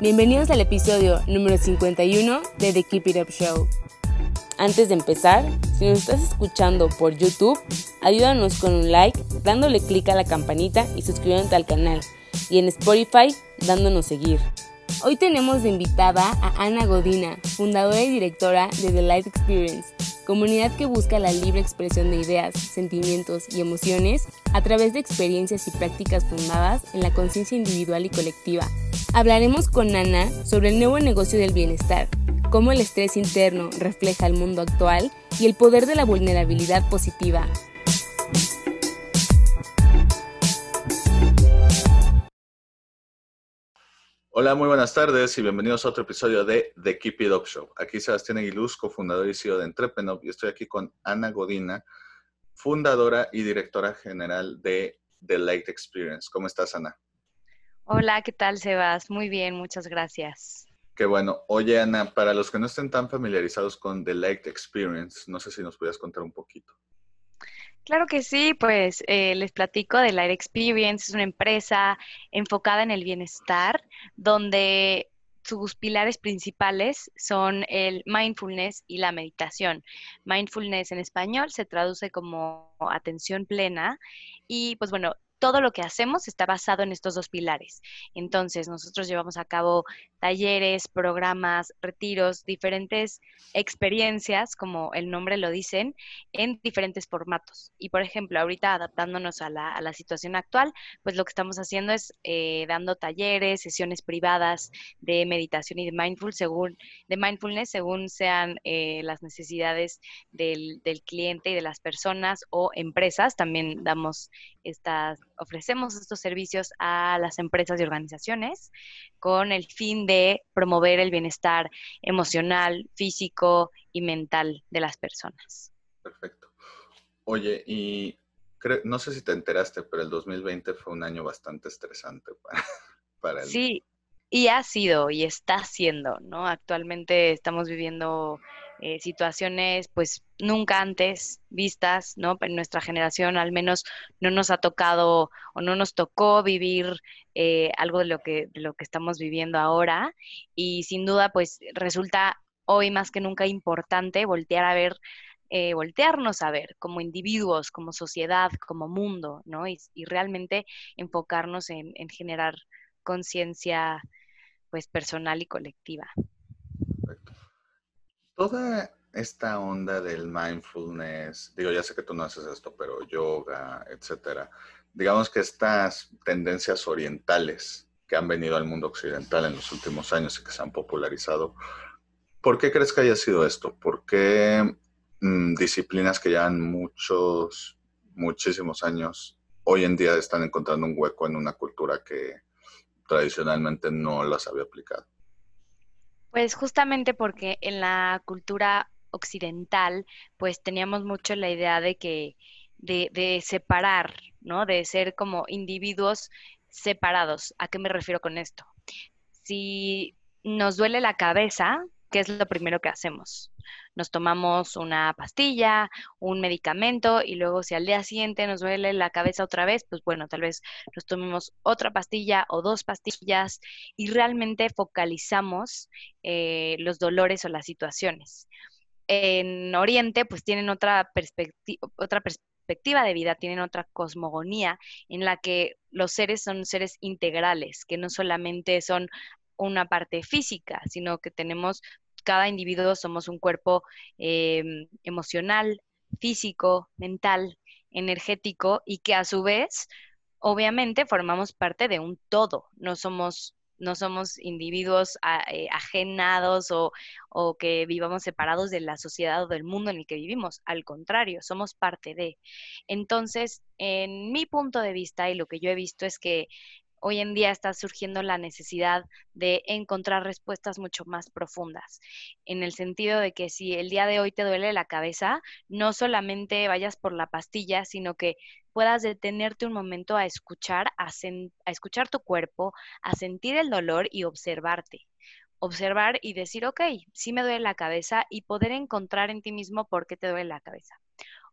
Bienvenidos al episodio número 51 de The Keep It Up Show. Antes de empezar, si nos estás escuchando por YouTube, ayúdanos con un like, dándole clic a la campanita y suscribiéndote al canal. Y en Spotify, dándonos seguir. Hoy tenemos de invitada a Ana Godina, fundadora y directora de The Light Experience, comunidad que busca la libre expresión de ideas, sentimientos y emociones a través de experiencias y prácticas fundadas en la conciencia individual y colectiva. Hablaremos con Ana sobre el nuevo negocio del bienestar, cómo el estrés interno refleja el mundo actual y el poder de la vulnerabilidad positiva. Hola, muy buenas tardes y bienvenidos a otro episodio de The Keep It Up Show. Aquí Sebastián Aguiluz, cofundador y CEO de Entrepreneur, y estoy aquí con Ana Godina, fundadora y directora general de The Light Experience. ¿Cómo estás, Ana? Hola, ¿qué tal, Sebas? Muy bien, muchas gracias. Qué bueno. Oye, Ana, para los que no estén tan familiarizados con The Light Experience, no sé si nos pudieras contar un poquito. Claro que sí, pues eh, les platico de Light Experience, es una empresa enfocada en el bienestar, donde sus pilares principales son el mindfulness y la meditación. Mindfulness en español se traduce como atención plena y pues bueno, todo lo que hacemos está basado en estos dos pilares. Entonces, nosotros llevamos a cabo talleres, programas, retiros, diferentes experiencias, como el nombre lo dicen, en diferentes formatos. Y, por ejemplo, ahorita adaptándonos a la, situación actual, pues lo que estamos haciendo es eh, dando talleres, sesiones privadas de meditación y de, mindful según, de mindfulness según sean eh, las necesidades del, del cliente y de las personas o empresas. También damos estas ofrecemos estos servicios a las empresas y organizaciones con el fin de promover el bienestar emocional, físico y mental de las personas. Perfecto. Oye, y no sé si te enteraste, pero el 2020 fue un año bastante estresante para, para el... Sí, y ha sido y está siendo, ¿no? Actualmente estamos viviendo eh, situaciones pues nunca antes vistas, ¿no? En nuestra generación al menos no nos ha tocado o no nos tocó vivir eh, algo de lo, que, lo que estamos viviendo ahora y sin duda pues resulta hoy más que nunca importante voltear a ver eh, voltearnos a ver como individuos, como sociedad, como mundo, ¿no? Y, realmente enfocarnos en, en generar conciencia pues personal y colectiva toda esta onda del mindfulness, digo, ya sé que tú no haces esto, pero yoga, etcétera, digamos que estas tendencias orientales que han venido al mundo occidental en los últimos años y que se han popularizado, ¿por qué crees que haya sido esto? ¿Por qué mm, disciplinas que llevan muchos, muchísimos años hoy en día están encontrando un hueco en una cultura que tradicionalmente no las había aplicado? Pues justamente porque en la cultura occidental, pues teníamos mucho la idea de que, de, de separar, ¿no? De ser como individuos separados. ¿A qué me refiero con esto? Si nos duele la cabeza, ¿qué es lo primero que hacemos? Nos tomamos una pastilla, un medicamento y luego si al día siguiente nos duele la cabeza otra vez, pues bueno, tal vez nos tomemos otra pastilla o dos pastillas y realmente focalizamos eh, los dolores o las situaciones. En Oriente, pues tienen otra, otra perspectiva de vida, tienen otra cosmogonía en la que los seres son seres integrales, que no solamente son una parte física, sino que tenemos, cada individuo somos un cuerpo em, emocional, físico, mental, energético y que a su vez, obviamente, formamos parte de un todo, no somos no somos individuos eh, ajenados o, o, que vivamos separados de la sociedad o del mundo en el que vivimos. Al contrario, somos parte de. Entonces, en mi punto de vista y lo que yo he visto es que hoy en día está surgiendo la necesidad de encontrar respuestas mucho más profundas, en el sentido de que si el día de hoy te duele la cabeza, no solamente vayas por la pastilla, sino que puedas detenerte un momento a escuchar, a, escuchar tu cuerpo, a sentir el dolor y observarte observar y decir, ok, sí me duele la cabeza y poder encontrar en ti mismo por qué te duele la cabeza.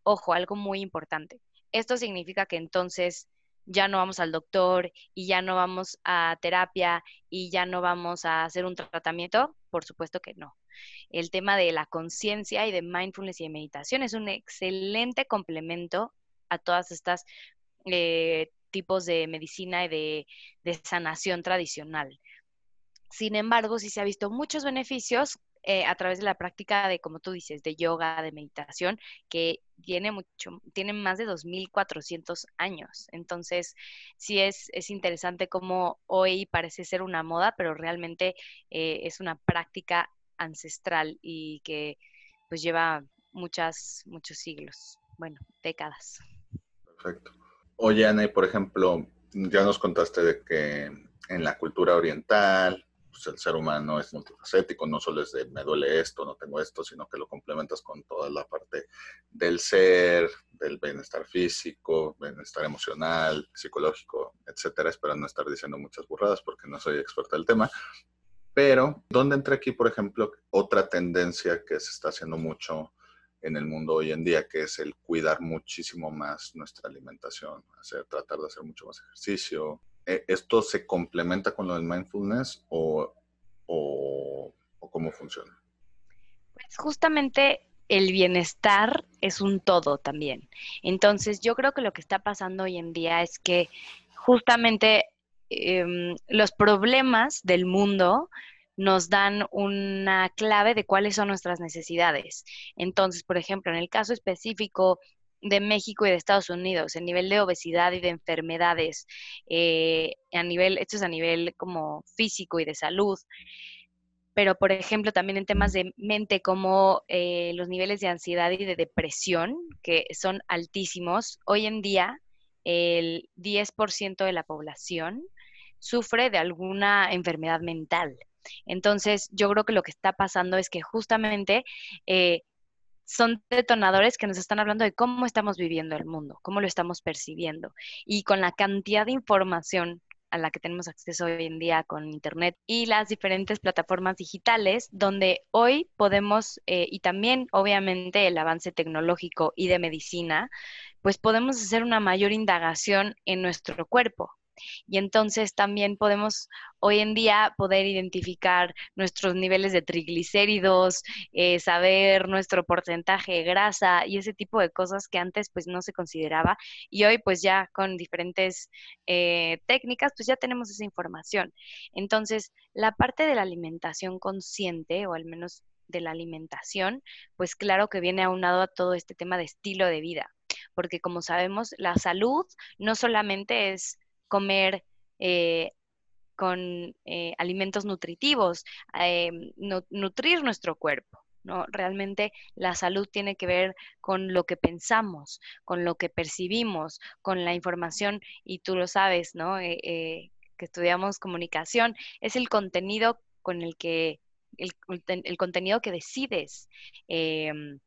Ojo, algo muy importante. Esto significa que entonces ya no vamos al doctor y ya no vamos a terapia y ya no vamos a hacer un tratamiento? Por supuesto que no. El tema de la conciencia y de mindfulness y de meditación es un excelente complemento a todas estas eh, tipos de medicina y de, de sanación tradicional. Sin embargo, sí se ha visto muchos beneficios eh, a través de la práctica de, como tú dices, de yoga, de meditación, que tiene mucho, tiene más de 2.400 años. Entonces, sí es, es interesante cómo hoy parece ser una moda, pero realmente eh, es una práctica ancestral y que pues lleva muchas, muchos siglos, bueno, décadas. Perfecto. Oye, Ana, y por ejemplo, ya nos contaste de que en la cultura oriental, pues, el ser humano es multifacético, no solo es de me duele esto, no tengo esto, sino que lo complementas con toda la parte del ser, del bienestar físico, bienestar emocional, psicológico, etcétera. Espero no estar diciendo muchas burradas porque no soy experta del tema. Pero, ¿dónde entra aquí, por ejemplo, otra tendencia que se está haciendo mucho en el mundo hoy en día, que es el cuidar muchísimo más nuestra alimentación, hacer, tratar de hacer mucho más ejercicio, ¿esto se complementa con lo del mindfulness o, cómo funciona? Pues justamente el bienestar es un todo también. Entonces, yo creo que lo que está pasando hoy en día es que justamente em, los problemas del mundo nos dan una clave de cuáles son nuestras necesidades. Entonces, por ejemplo, en el caso específico de México y de Estados Unidos, el nivel de obesidad y de enfermedades, eh, a nivel, esto es a nivel como físico y de salud, pero por ejemplo también en temas de mente como eh, los niveles de ansiedad y de depresión, que son altísimos, hoy en día el 10% de la población sufre de alguna enfermedad mental. Entonces, yo creo que lo que está pasando es que justamente eh, son detonadores que nos están hablando de cómo estamos viviendo el mundo, cómo lo estamos percibiendo. Y con la cantidad de información a la que tenemos acceso hoy en día con Internet y las diferentes plataformas digitales, donde hoy podemos, eh, y también obviamente el avance tecnológico y de medicina, pues podemos hacer una mayor indagación en nuestro cuerpo, y entonces también podemos hoy en día poder identificar nuestros niveles de triglicéridos, eh, saber nuestro porcentaje de grasa y ese tipo de cosas que antes pues no se consideraba y hoy pues ya con diferentes eh, técnicas pues ya tenemos esa información. Entonces la parte de la alimentación consciente o al menos de la alimentación, pues claro que viene aunado a todo este tema de estilo de vida, porque como sabemos, la salud no solamente es comer eh, con eh, alimentos nutritivos, eh, nutrir nuestro cuerpo. ¿no? Realmente la salud tiene que ver con lo que pensamos, con lo que percibimos, con la información, y tú lo sabes, ¿no? que estudiamos comunicación, es el contenido con el que, el, el contenido que decides em,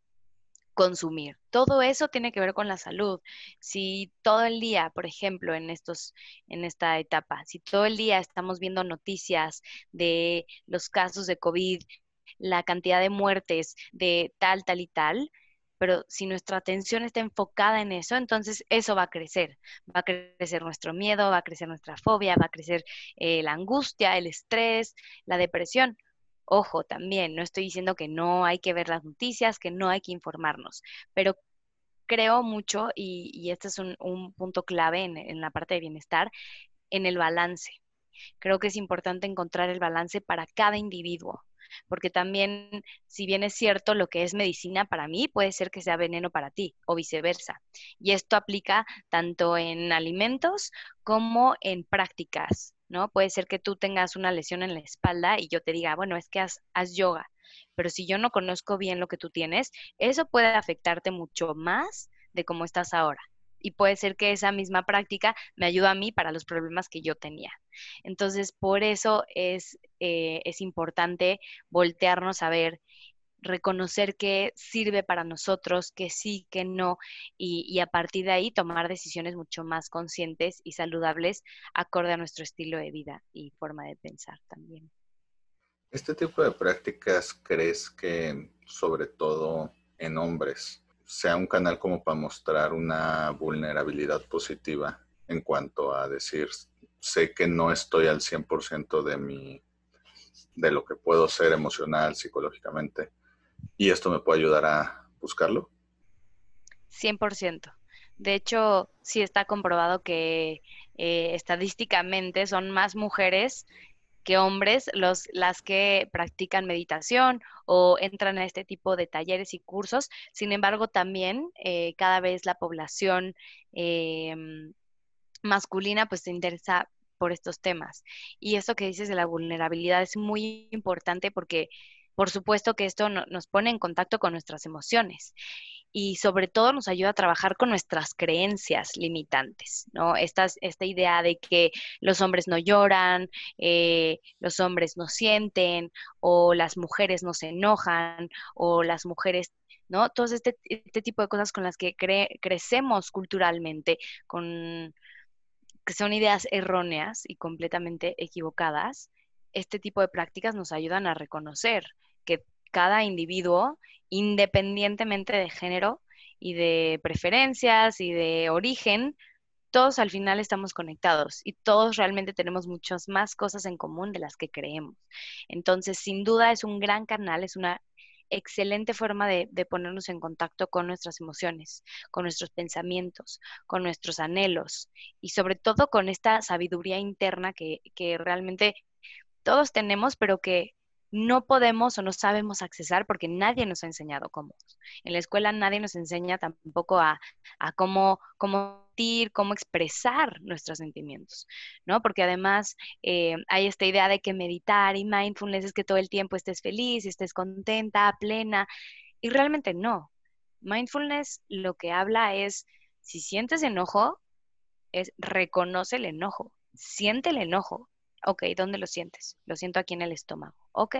consumir. Todo eso tiene que ver con la salud. Si todo el día, por ejemplo, en estos en esta etapa, si todo el día estamos viendo noticias de los casos de COVID, la cantidad de muertes de tal tal y tal, pero si nuestra atención está enfocada en eso, entonces eso va a crecer. Va a crecer nuestro miedo, va a crecer nuestra fobia, va a crecer eh, la angustia, el estrés, la depresión. Ojo, también, no estoy diciendo que no hay que ver las noticias, que no hay que informarnos, pero creo mucho, y, este es un, punto clave en, en la parte de bienestar, en el balance. Creo que es importante encontrar el balance para cada individuo porque también, si bien es cierto, lo que es medicina para mí puede ser que sea veneno para ti o viceversa. Y esto aplica tanto en alimentos como en prácticas, ¿no? Puede ser que tú tengas una lesión en la espalda y yo te diga, bueno, es que haz, yoga, pero si yo no conozco bien lo que tú tienes, eso puede afectarte mucho más de cómo estás ahora. y puede ser que esa misma práctica me ayude a mí para los problemas que yo tenía. Entonces, por eso es, eh, es importante voltearnos a ver reconocer qué sirve para nosotros, qué sí, qué no, y, a partir de ahí tomar decisiones mucho más conscientes y saludables acorde a nuestro estilo de vida y forma de pensar también. ¿Este tipo de prácticas crees que, sobre todo en hombres, sea un canal como para mostrar una vulnerabilidad positiva en cuanto a decir, sé que no estoy al 100% de mi de lo que puedo ser emocional, psicológicamente, y esto me puede ayudar a buscarlo? 100%. De hecho, sí está comprobado que eh, estadísticamente son más mujeres que hombres los, las que practican meditación o entran a este tipo de talleres y cursos. Sin embargo, también eh, cada vez la población em, masculina pues se interesa por estos temas. Y esto que dices de la vulnerabilidad es muy importante porque por supuesto que esto nos pone en contacto con nuestras emociones y sobre todo nos ayuda a trabajar con nuestras creencias limitantes, ¿no? esta idea de que los hombres no lloran, eh, los hombres no sienten, o las mujeres no se enojan, o las mujeres ¿no? Todo este, este, tipo de cosas con las que crecemos culturalmente, con que son ideas erróneas y completamente equivocadas, este tipo de prácticas nos ayudan a reconocer que cada individuo, independientemente de género y de preferencias y de origen, todos al final estamos conectados y todos realmente tenemos muchas más cosas en común de las que creemos. Entonces, sin duda es un gran canal, es una excelente forma de, ponernos en contacto con nuestras emociones, con nuestros pensamientos, con nuestros anhelos y sobre todo con esta sabiduría interna que, que realmente todos tenemos, pero que no podemos o no sabemos accesar porque nadie nos ha enseñado cómo. En la escuela nadie nos enseña tampoco a, cómo, cómo cómo expresar nuestros sentimientos, ¿no? Porque además eh, hay esta idea de que meditar y mindfulness es que todo el tiempo estés feliz, estés contenta, plena, y realmente no. Mindfulness lo que habla es, si sientes enojo, es reconoce el enojo, siente el enojo, Ok, ¿dónde lo sientes? Lo siento aquí en el estómago. Ok,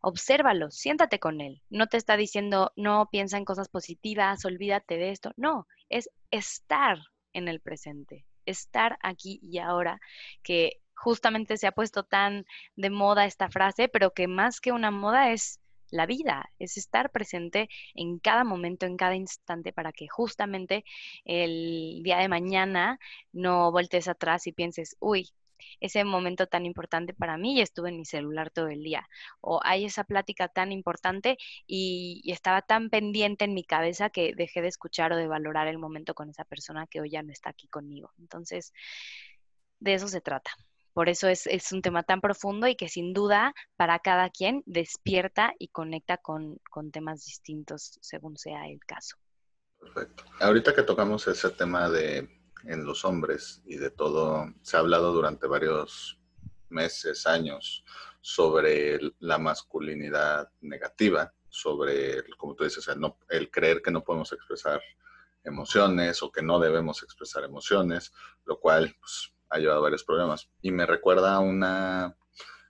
obsérvalo, siéntate con él. No te está diciendo, no piensa en cosas positivas, olvídate de esto. No, es estar en el presente, estar aquí y ahora, que justamente se ha puesto tan de moda esta frase, pero que más que una moda es la vida, es estar presente en cada momento, en cada instante, para que justamente el día de mañana no voltees atrás y pienses, uy, ese momento tan importante para mí y estuve en mi celular todo el día. O hay esa plática tan importante y, estaba tan pendiente en mi cabeza que dejé de escuchar o de valorar el momento con esa persona que hoy ya no está aquí conmigo. Entonces, de eso se trata. Por eso es, un tema tan profundo y que sin duda para cada quien despierta y conecta con, con temas distintos según sea el caso. Perfecto. Ahorita que tocamos ese tema de en los hombres y de todo, se ha hablado durante varios meses, años, sobre la masculinidad negativa, sobre, como tú dices, el, no, el creer que no podemos expresar emociones o que no debemos expresar emociones, lo cual pues, ha llevado a varios problemas. Y me recuerda una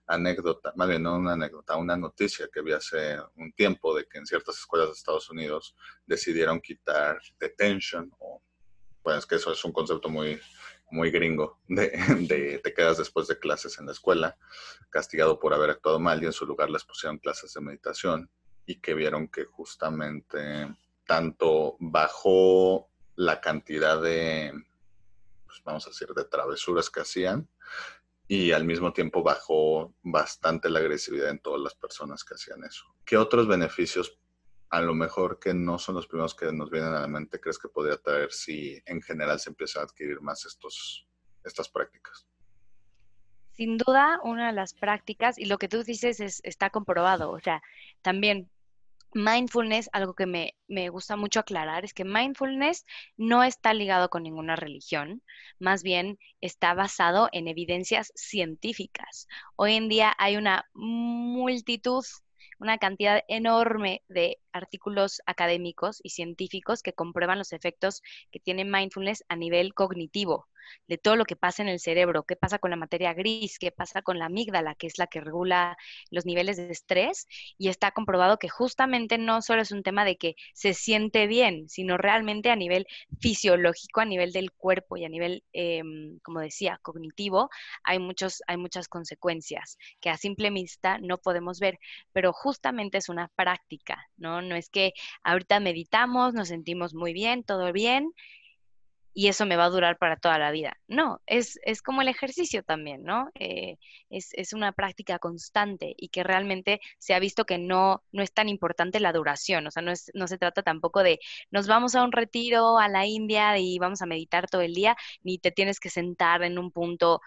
anécdota, más bien no una anécdota, una noticia que vi hace un tiempo de que en ciertas escuelas de Estados Unidos decidieron quitar detention o pues que eso es un concepto muy, muy gringo, de, te quedas después de clases en la escuela, castigado por haber actuado mal y en su lugar les pusieron clases de meditación y que vieron que justamente tanto bajó la cantidad de, pues vamos a decir, de travesuras que hacían y al mismo tiempo bajó bastante la agresividad en todas las personas que hacían eso. ¿Qué otros beneficios a lo mejor que no son los primeros que nos vienen a la mente, crees que podría traer si en general se empieza a adquirir más estos, estas prácticas? Sin duda, una de las prácticas, y lo que tú dices es, está comprobado, o sea, también mindfulness, algo que me, me, gusta mucho aclarar, es que mindfulness no está ligado con ninguna religión, más bien está basado en evidencias científicas. Hoy en día hay una multitud una cantidad enorme de artículos académicos y científicos que comprueban los efectos que tiene mindfulness a nivel cognitivo de todo lo que pasa en el cerebro, qué pasa con la materia gris, qué pasa con la amígdala, que es la que regula los niveles de estrés, y está comprobado que justamente no solo es un tema de que se siente bien, sino realmente a nivel fisiológico, a nivel del cuerpo y a nivel, em, como decía, cognitivo, hay, muchos, hay muchas consecuencias que a simple vista no podemos ver, pero justamente es una práctica, ¿no? No es que ahorita meditamos, nos sentimos muy bien, todo bien, y eso me va a durar para toda la vida. No, es, es como el ejercicio también, ¿no? Eh, es, es, una práctica constante y que realmente se ha visto que no, no es tan importante la duración, o sea, no, es, no se trata tampoco de nos vamos a un retiro a la India y vamos a meditar todo el día, ni te tienes que sentar en un punto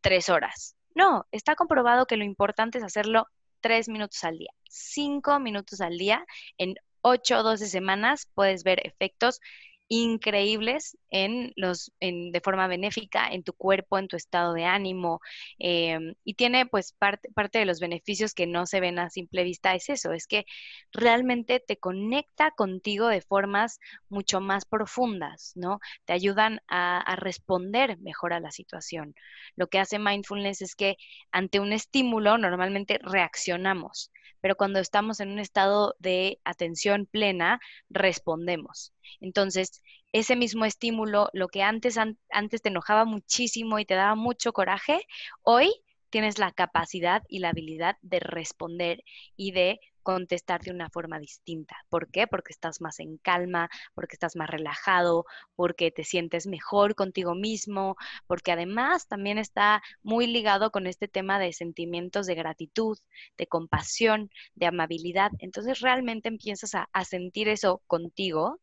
tres horas. No, está comprobado que lo importante es hacerlo tres minutos al día, cinco minutos al día, en ocho o doce semanas puedes ver efectos increíbles en los, en, de forma benéfica en tu cuerpo, en tu estado de ánimo. Em, y tiene pues parte, parte de los beneficios que no se ven a simple vista es eso, es que realmente te conecta contigo de formas mucho más profundas, ¿no? Te ayudan a, a responder mejor a la situación. Lo que hace mindfulness es que ante un estímulo normalmente reaccionamos, pero cuando estamos en un estado de atención plena, respondemos. Entonces, ese mismo estímulo, lo que antes, antes te enojaba muchísimo y te daba mucho coraje, hoy tienes la capacidad y la habilidad de responder y de contestar de una forma distinta. ¿Por qué? Porque estás más en calma, porque estás más relajado, porque te sientes mejor contigo mismo, porque además también está muy ligado con este tema de sentimientos de gratitud, de compasión, de amabilidad. Entonces realmente empiezas a, a sentir eso contigo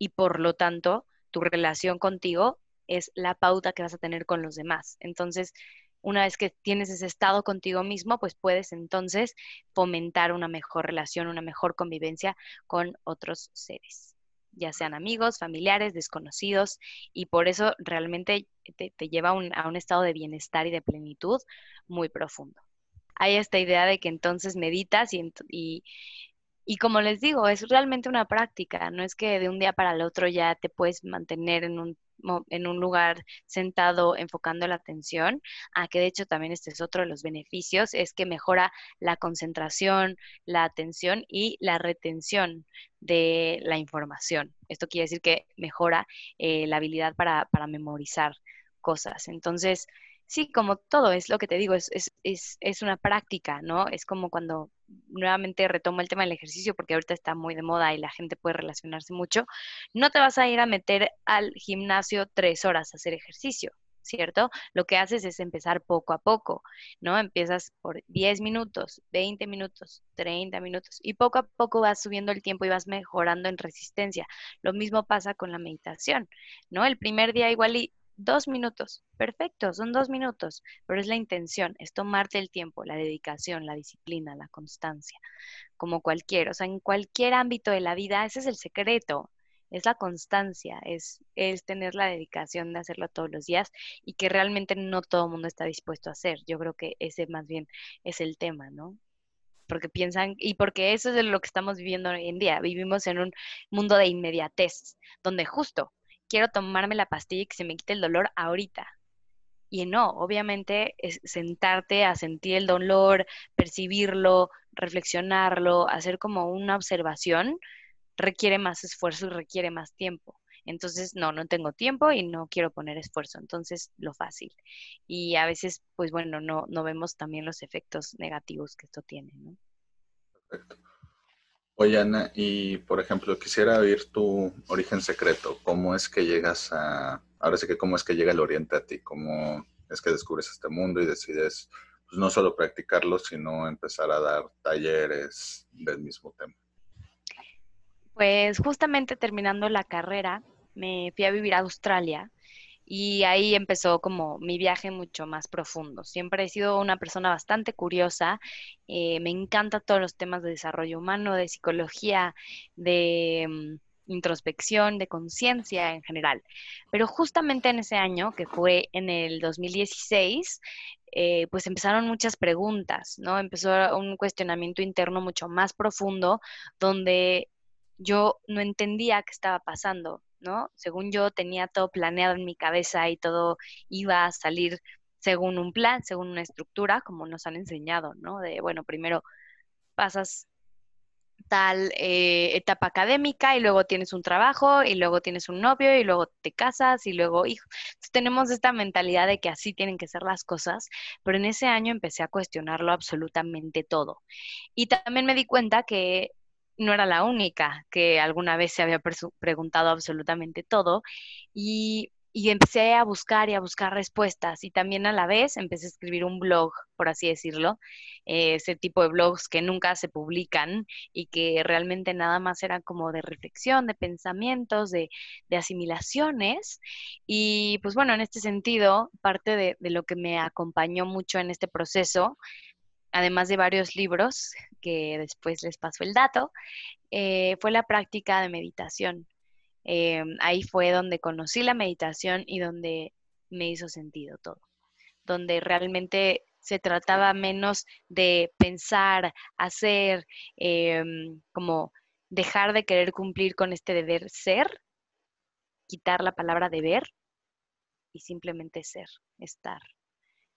y por lo tanto tu relación contigo es la pauta que vas a tener con los demás. Entonces, una vez que tienes ese estado contigo mismo, pues puedes entonces fomentar una mejor relación, una mejor convivencia con otros seres, ya sean amigos, familiares, desconocidos, y por eso realmente te, lleva a un estado de bienestar y de plenitud muy profundo. Hay esta idea de que entonces meditas y, y, y como les digo, es realmente una práctica, no es que de un día para el otro ya te puedes mantener en un, en un lugar sentado enfocando la atención, a que de hecho también este es otro de los beneficios, es que mejora la concentración, la atención y la retención de la información. Esto quiere decir que mejora eh, la habilidad para, para memorizar cosas. Entonces, sí, como todo, es lo que te digo, es, es, es, es, una práctica, ¿no? Es como cuando nuevamente retomo el tema del ejercicio, porque ahorita está muy de moda y la gente puede relacionarse mucho, no te vas a ir a meter al gimnasio tres horas a hacer ejercicio. ¿Cierto? Lo que haces es empezar poco a poco, ¿no? Empiezas por 10 minutos, 20 minutos, 30 minutos y poco a poco vas subiendo el tiempo y vas mejorando en resistencia. Lo mismo pasa con la meditación, ¿no? El primer día igual y dos minutos, perfecto, son dos minutos, pero es la intención, es tomarte el tiempo, la dedicación, la disciplina, la constancia, como cualquier, o sea, en cualquier ámbito de la vida, ese es el secreto, es la constancia, es, es tener la dedicación de hacerlo todos los días y que realmente no todo el mundo está dispuesto a hacer. Yo creo que ese más bien es el tema, ¿no? porque piensan, y porque eso es lo que estamos viviendo hoy en día. Vivimos en un mundo de inmediatez, donde justo quiero tomarme la pastilla y que se me quite el dolor ahorita. Y no, obviamente es sentarte a sentir el dolor, percibirlo, reflexionarlo, hacer como una observación, requiere más esfuerzo y requiere más tiempo. Entonces, no, no tengo tiempo y no quiero poner esfuerzo. Entonces, lo fácil. Y a veces, pues bueno, no, no vemos también los efectos negativos que esto tiene, ¿no? Perfecto. Oye, Ana, y por ejemplo, quisiera oír tu origen secreto. ¿Cómo es que llegas a, ahora sí que cómo es que llega el Oriente a ti? ¿Cómo es que descubres este mundo y decides, pues no solo practicarlo, sino empezar a dar talleres del mismo tema? Pues justamente terminando la carrera, me fui a vivir a Australia y ahí empezó como mi viaje mucho más profundo. Siempre he sido una persona bastante curiosa, eh, me encantan todos los temas de desarrollo humano, de psicología, de mm, introspección, de conciencia en general. Pero justamente en ese año, que fue en el 2016, eh, pues empezaron muchas preguntas, ¿no? Empezó un cuestionamiento interno mucho más profundo donde yo no entendía qué estaba pasando, ¿no? Según yo tenía todo planeado en mi cabeza y todo iba a salir según un plan, según una estructura, como nos han enseñado, ¿no? De, bueno, primero pasas tal eh, etapa académica y luego tienes un trabajo y luego tienes un novio y luego te casas y luego hijos. tenemos esta mentalidad de que así tienen que ser las cosas, pero en ese año empecé a cuestionarlo absolutamente todo. Y también me di cuenta que no era la única que alguna vez se había preguntado absolutamente todo y y empecé a buscar y a buscar respuestas y también a la vez empecé a escribir un blog, por así decirlo, eh, ese tipo de blogs que nunca se publican y que realmente nada más eran como de reflexión, de pensamientos, de, asimilaciones. Y pues bueno, en este sentido, parte de, lo que me acompañó mucho en este proceso, además de varios libros, que después les paso el dato, eh, fue la práctica de meditación. Em, ahí fue donde conocí la meditación y donde me hizo sentido todo, donde realmente se trataba menos de pensar, hacer, em, como dejar de querer cumplir con este deber ser, quitar la palabra deber y simplemente ser, estar,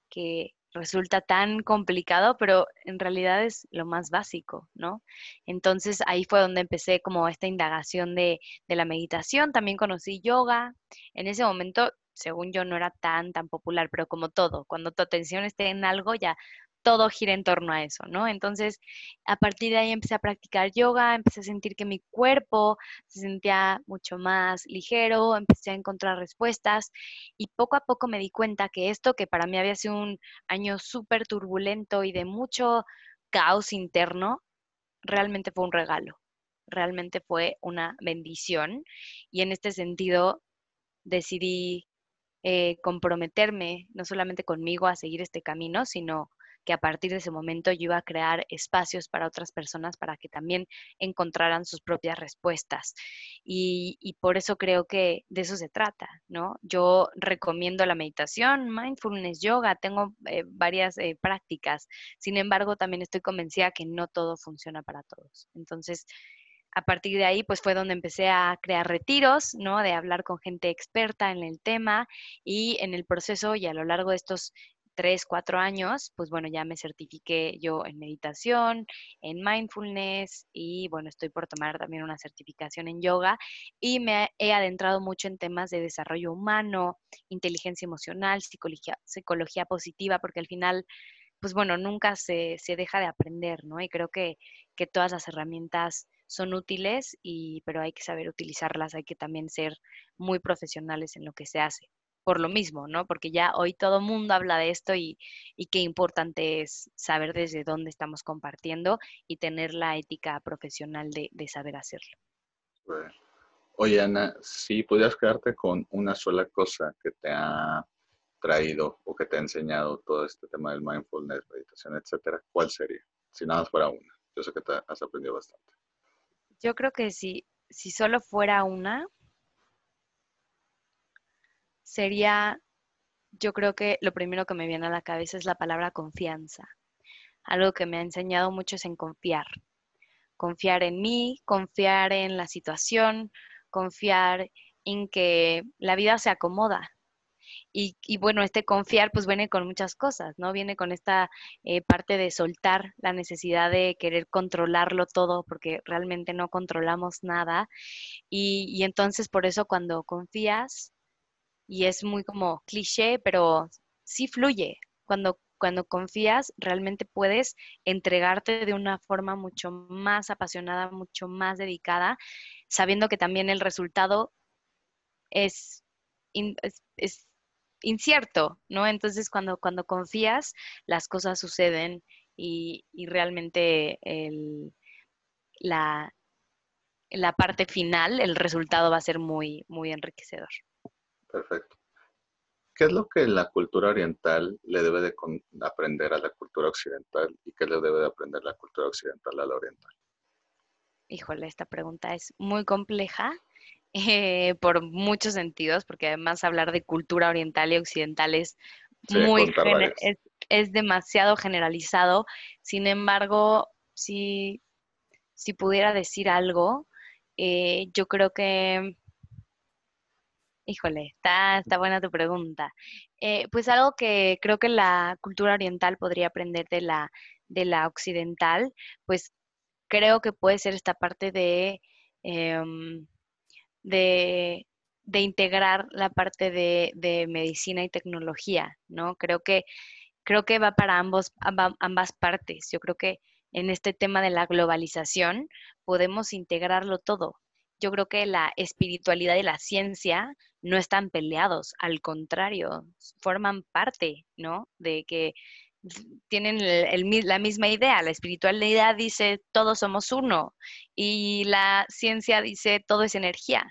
que resulta tan complicado, pero en realidad es lo más básico, ¿no? Entonces ahí fue donde empecé como esta indagación de, de la meditación, también conocí yoga, en ese momento, según yo, no era tan, tan popular, pero como todo, cuando tu atención esté en algo, ya todo gira en torno a eso, ¿no? Entonces, a partir de ahí empecé a practicar yoga, empecé a sentir que mi cuerpo se sentía mucho más ligero, empecé a encontrar respuestas y poco a poco me di cuenta que esto, que para mí había sido un año súper turbulento y de mucho caos interno, realmente fue un regalo, realmente fue una bendición y en este sentido decidí eh, comprometerme no solamente conmigo a seguir este camino, sino que a partir de ese momento yo iba a crear espacios para otras personas para que también encontraran sus propias respuestas. Y, por eso creo que de eso se trata, ¿no? Yo recomiendo la meditación, mindfulness, yoga, tengo eh, varias eh, prácticas, sin embargo también estoy convencida que no todo funciona para todos. Entonces, a partir de ahí, pues fue donde empecé a crear retiros, ¿no? De hablar con gente experta en el tema y en el proceso y a lo largo de estos tres, cuatro años, pues bueno, ya me certifiqué yo en meditación, en mindfulness y bueno, estoy por tomar también una certificación en yoga y me he adentrado mucho en temas de desarrollo humano, inteligencia emocional, psicología, psicología positiva, porque al final, pues bueno, nunca se, se deja de aprender, ¿no? Y creo que, que todas las herramientas son útiles, y, pero hay que saber utilizarlas, hay que también ser muy profesionales en lo que se hace por lo mismo, ¿no? Porque ya hoy todo el mundo habla de esto y, qué importante es saber desde dónde estamos compartiendo y tener la ética profesional de, saber hacerlo. Oye, Ana, si pudieras quedarte con una sola cosa que te ha traído o que te ha enseñado todo este tema del mindfulness, meditación, etcétera, ¿cuál sería? Si nada más fuera una. Yo sé que te has aprendido bastante. Yo creo que si, si solo fuera una, sería, yo creo que lo primero que me viene a la cabeza es la palabra confianza. Algo que me ha enseñado mucho es en confiar. Confiar en mí, confiar en la situación, confiar en que la vida se acomoda. Y, bueno, este confiar pues viene con muchas cosas, ¿no? Viene con esta eh, parte de soltar la necesidad de querer controlarlo todo, porque realmente no controlamos nada. y entonces por eso cuando confías, y es muy como cliché, pero sí fluye. Cuando, cuando confías, realmente puedes entregarte de una forma mucho más apasionada, mucho más dedicada, sabiendo que también el resultado es, incierto, ¿no? Entonces, cuando, cuando confías, las cosas suceden y, y realmente el, la, la parte final, el resultado va a ser muy, muy enriquecedor. Perfecto. ¿Qué es lo que la cultura oriental le debe de aprender a la cultura occidental y qué le debe de aprender la cultura occidental a la oriental? Híjole, esta pregunta es muy compleja eh, por muchos sentidos, porque además hablar de cultura oriental y occidental es muy es demasiado generalizado. Sin embargo, si, si pudiera decir algo, eh, yo creo que, híjole, está, está buena tu pregunta. Eh, pues algo que creo que la cultura oriental podría aprender de la, de la occidental, pues creo que puede ser esta parte de, em, de, integrar la parte de, de, medicina y tecnología, ¿no? Creo que, creo que va para ambos, ambas partes. Yo creo que en este tema de la globalización podemos integrarlo todo. Yo creo que la espiritualidad y la ciencia no están peleados, al contrario, forman parte, ¿no? De que tienen la misma idea. La espiritualidad dice todos somos uno y la ciencia dice todo es energía,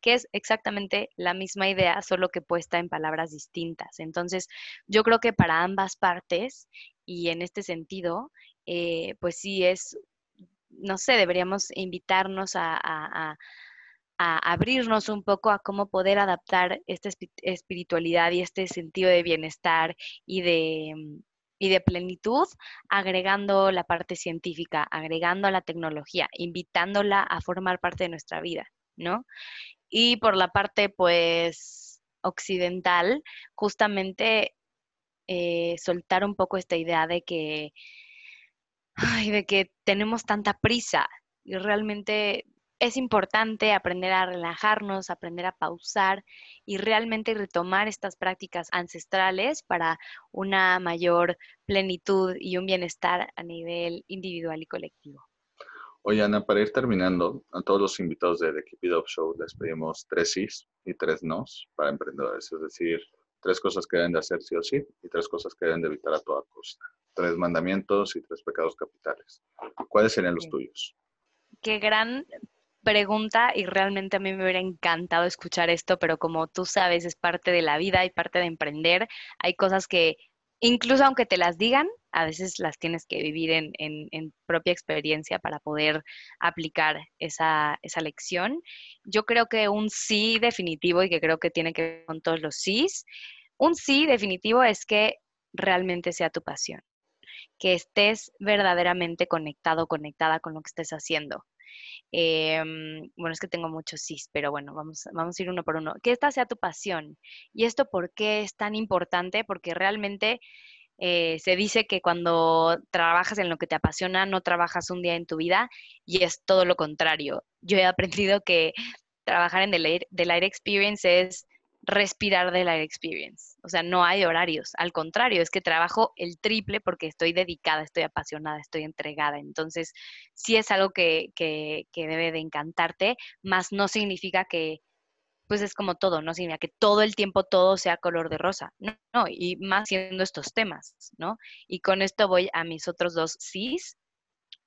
que es exactamente la misma idea, solo que puesta en palabras distintas. Entonces, yo creo que para ambas partes y en este sentido, eh, pues sí es, no sé, deberíamos invitarnos a abrirnos un poco a cómo poder adaptar esta espiritualidad y este sentido de bienestar y de, mm, y de plenitud, agregando la parte científica, agregando la tecnología, invitándola a formar parte de nuestra vida, ¿no? Y por la parte, pues, occidental, justamente eh, soltar un poco esta idea de que, ay, de que tenemos tanta prisa y realmente es importante aprender a relajarnos, aprender a pausar y realmente retomar estas prácticas ancestrales para una mayor plenitud y un bienestar a nivel individual y colectivo. Oye, Ana, para ir terminando, a todos los invitados de The Keep It Up Show les pedimos tres sís y tres nos para emprendedores, es decir, tres cosas que deben de hacer sí o sí y tres cosas que deben de evitar a toda costa. Tres mandamientos y tres pecados capitales. ¿Cuáles serían los tuyos? Qué gran pregunta y realmente a mí me hubiera encantado escuchar esto, pero como tú sabes, es parte de la vida y parte de emprender. Hay cosas que, incluso aunque te las digan, a veces las tienes que vivir en, en, propia experiencia para poder aplicar esa, esa, lección. Yo creo que un sí definitivo y que creo que tiene que ver con todos los sís, un sí definitivo es que realmente sea tu pasión, que estés verdaderamente conectado, conectada con lo que estés haciendo. Em, bueno, es que tengo muchos sí, pero bueno, vamos, vamos a ir uno por uno. Que esta sea tu pasión. ¿Y esto por qué es tan importante? Porque realmente eh, se dice que cuando trabajas en lo que te apasiona, no trabajas un día en tu vida y es todo lo contrario. Yo he aprendido que trabajar en The Light Experience es respirar de la experience. O sea, no hay horarios. Al contrario, es que trabajo el triple porque estoy dedicada, estoy apasionada, estoy entregada. Entonces, sí es algo que, que, debe de encantarte, más no significa que, pues es como todo, no significa que todo el tiempo todo sea color de rosa. No, no, y más siendo estos temas, ¿no? Y con esto voy a mis otros dos sís.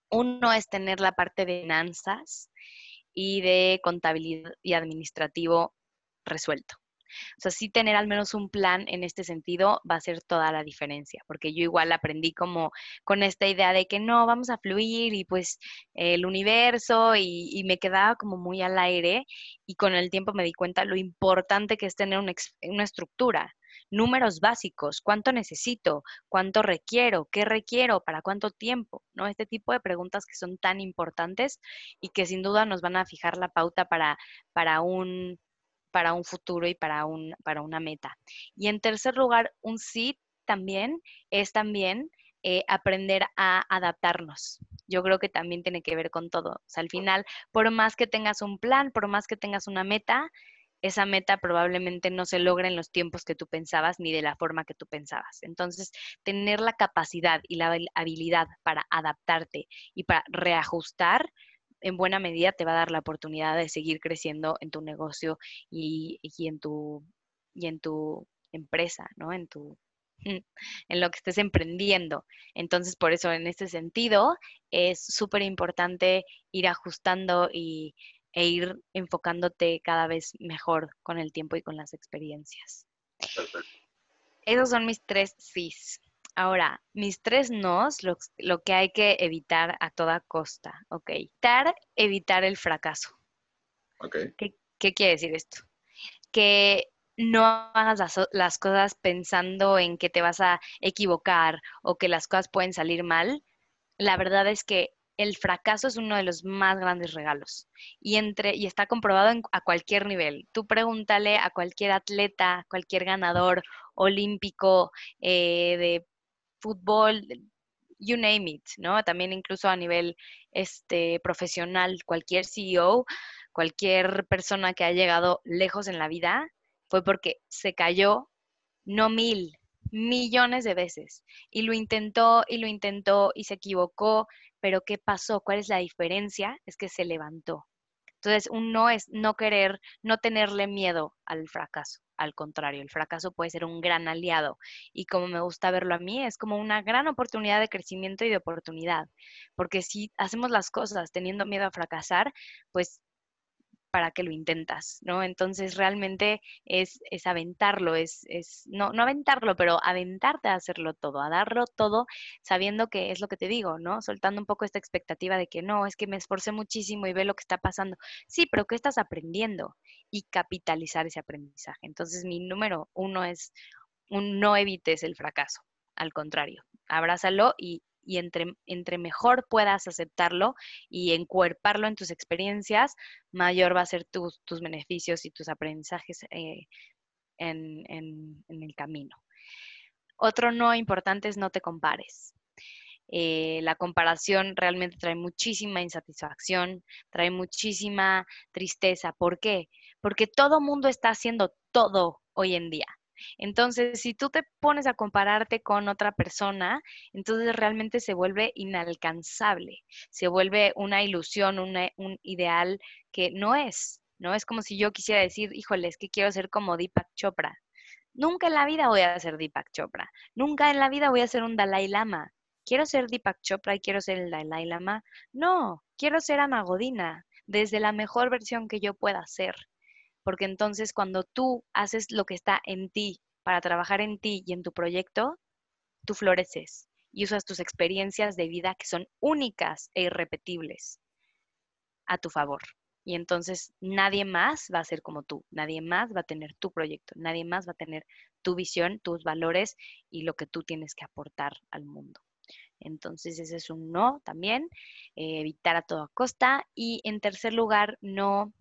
Uno es tener la parte de finanzas y de contabilidad y administrativo resuelto. O sea, sí tener al menos un plan en este sentido va a ser toda la diferencia, porque yo igual aprendí como con esta idea de que no, vamos a fluir y pues el universo y, me quedaba como muy al aire y con el tiempo me di cuenta lo importante que es tener una, una estructura, números básicos, cuánto necesito, cuánto requiero, qué requiero, para cuánto tiempo, ¿no? Este tipo de preguntas que son tan importantes y que sin duda nos van a fijar la pauta para, para un para un futuro y para, un, para una meta. Y en tercer lugar, un sí también es también eh, aprender a adaptarnos. Yo creo que también tiene que ver con todo. Al final, por más que tengas un plan, por más que tengas una meta, esa meta probablemente no se logra en los tiempos que tú pensabas ni de la forma que tú pensabas. Entonces, tener la capacidad y la habilidad para adaptarte y para reajustar en buena medida te va a dar la oportunidad de seguir creciendo en tu negocio y, en, tu, y en tu empresa, ¿no? En tu en lo que estés emprendiendo. Entonces, por eso, en este sentido, es súper importante ir ajustando y, e ir enfocándote cada vez mejor con el tiempo y con las experiencias. Esos son mis tres sís. Ahora, mis tres nos, lo, que hay que evitar a toda costa, ¿ok? Evitar, evitar el fracaso. Okay. ¿Qué, quiere decir esto? Que no hagas las, cosas pensando en que te vas a equivocar o que las cosas pueden salir mal. La verdad es que el fracaso es uno de los más grandes regalos y, entre, y está comprobado a cualquier nivel. Tú pregúntale a cualquier atleta, cualquier ganador olímpico eh, de fútbol, you name it, ¿no? También incluso a nivel este, profesional, cualquier CEO, cualquier persona que ha llegado lejos en la vida, fue porque se cayó, no mil, millones de veces. Y lo intentó y lo intentó y se equivocó, pero ¿qué pasó? ¿Cuál es la diferencia? Es que se levantó. Entonces, uno es no querer, no tenerle miedo al fracaso. Al contrario, el fracaso puede ser un gran aliado. Y como me gusta verlo a mí, es como una gran oportunidad de crecimiento y de oportunidad. Porque si hacemos las cosas teniendo miedo a fracasar, pues para que lo intentas, ¿no? Entonces realmente es, es aventarlo, es, es, no, no aventarlo, pero aventarte a hacerlo todo, a darlo todo, sabiendo que es lo que te digo, ¿no? Soltando un poco esta expectativa de que no, es que me esforcé muchísimo y ve lo que está pasando. Sí, pero ¿qué estás aprendiendo? Y capitalizar ese aprendizaje. Entonces mi número uno es un no evites el fracaso, al contrario, abrázalo y y entre, entre mejor puedas aceptarlo y encuerparlo en tus experiencias, mayor va a ser tus, beneficios y tus aprendizajes eh, en, en, el camino. Otro no importante es no te compares. Eh, la comparación realmente trae muchísima insatisfacción, trae muchísima tristeza. ¿Por qué? Porque todo mundo está haciendo todo hoy en día. Entonces, si tú te pones a compararte con otra persona, entonces realmente se vuelve inalcanzable, se vuelve una ilusión, un ideal que no es, ¿no? Es como si yo quisiera decir, híjole, es que quiero ser como Deepak Chopra. Nunca en la vida voy a ser Deepak Chopra, nunca en la vida voy a ser un Dalai Lama. ¿Quiero ser Deepak Chopra y quiero ser el Dalai Lama? No, quiero ser Ana Godina, desde la mejor versión que yo pueda ser porque entonces cuando tú haces lo que está en ti para trabajar en ti y en tu proyecto, tú floreces y usas tus experiencias de vida que son únicas e irrepetibles a tu favor. Y entonces nadie más va a ser como tú, nadie más va a tener tu proyecto, nadie más va a tener tu visión, tus valores y lo que tú tienes que aportar al mundo. Entonces ese es un no también, eh, evitar a toda costa. Y en tercer lugar, no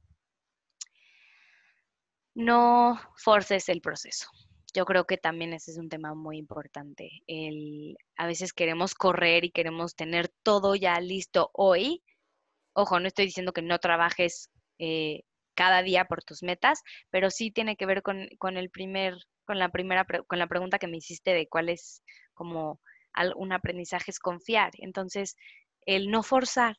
no forces el proceso. Yo creo que también ese es un tema muy importante. El, a veces queremos correr y queremos tener todo ya listo hoy. Ojo, no estoy diciendo que no trabajes eh, cada día por tus metas, pero sí tiene que ver con, el primer, con la primera, con la pregunta que me hiciste de cuál es como un aprendizaje es confiar. Entonces, el no forzar,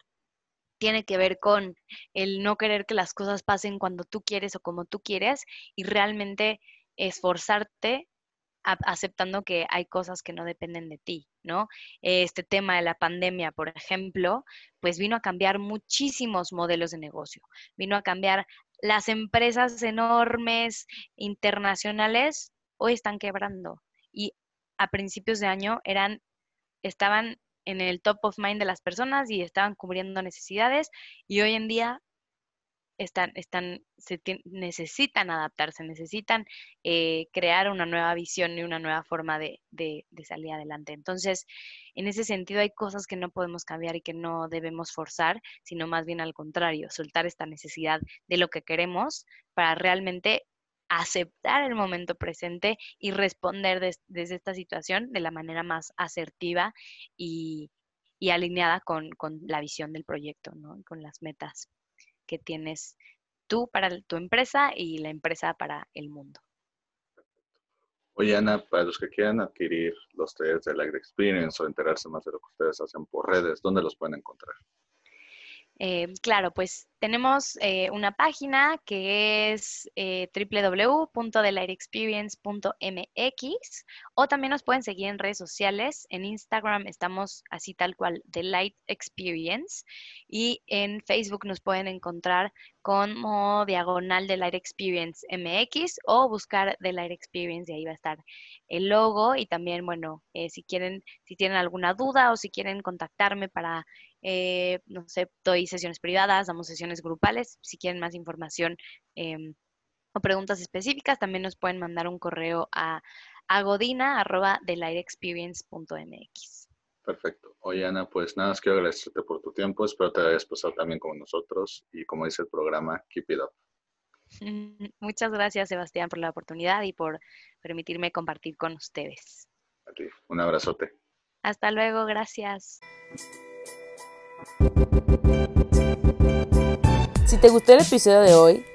tiene que ver con el no querer que las cosas pasen cuando tú quieres o como tú quieres y realmente esforzarte aceptando que hay cosas que no dependen de ti, ¿no? Este tema de la pandemia, por ejemplo, pues vino a cambiar muchísimos modelos de negocio, vino a cambiar las empresas enormes internacionales hoy están quebrando y a principios de año eran estaban en el top of mind de las personas y estaban cubriendo necesidades y hoy en día están, están, se necesitan adaptarse, necesitan eh, crear una nueva visión y una nueva forma de, de, salir adelante. Entonces, en ese sentido hay cosas que no podemos cambiar y que no debemos forzar, sino más bien al contrario, soltar esta necesidad de lo que queremos para realmente aceptar el momento presente y responder desde esta situación de la manera más asertiva y, alineada con, la visión del proyecto, ¿no? con las metas que tienes tú para tu empresa y la empresa para el mundo. Oye, Ana, para los que quieran adquirir los talleres de Light Experience o enterarse más de lo que ustedes hacen por redes, ¿dónde los pueden encontrar? Eh, claro, pues tenemos eh, una página que es eh, o también nos pueden seguir en redes sociales. En Instagram estamos así tal cual, The Light Experience y en Facebook nos pueden encontrar como diagonal The Light Experience MX o buscar The Light Experience y ahí va a estar el logo y también, bueno, si quieren, si tienen alguna duda o si quieren contactarme para eh, no sé, doy sesiones privadas, damos sesiones grupales. Si quieren más información, em, o preguntas específicas, también nos pueden mandar un correo a agodina.delightexperience.mx. Perfecto. Oye, Ana, pues nada, más quiero agradecerte por tu tiempo. Espero te hayas pasado también con nosotros y como dice el programa, keep it up. Muchas gracias, Sebastián, por la oportunidad y por permitirme compartir con ustedes. A ti. Un abrazote. Hasta luego, gracias. Si te gustó el episodio de hoy,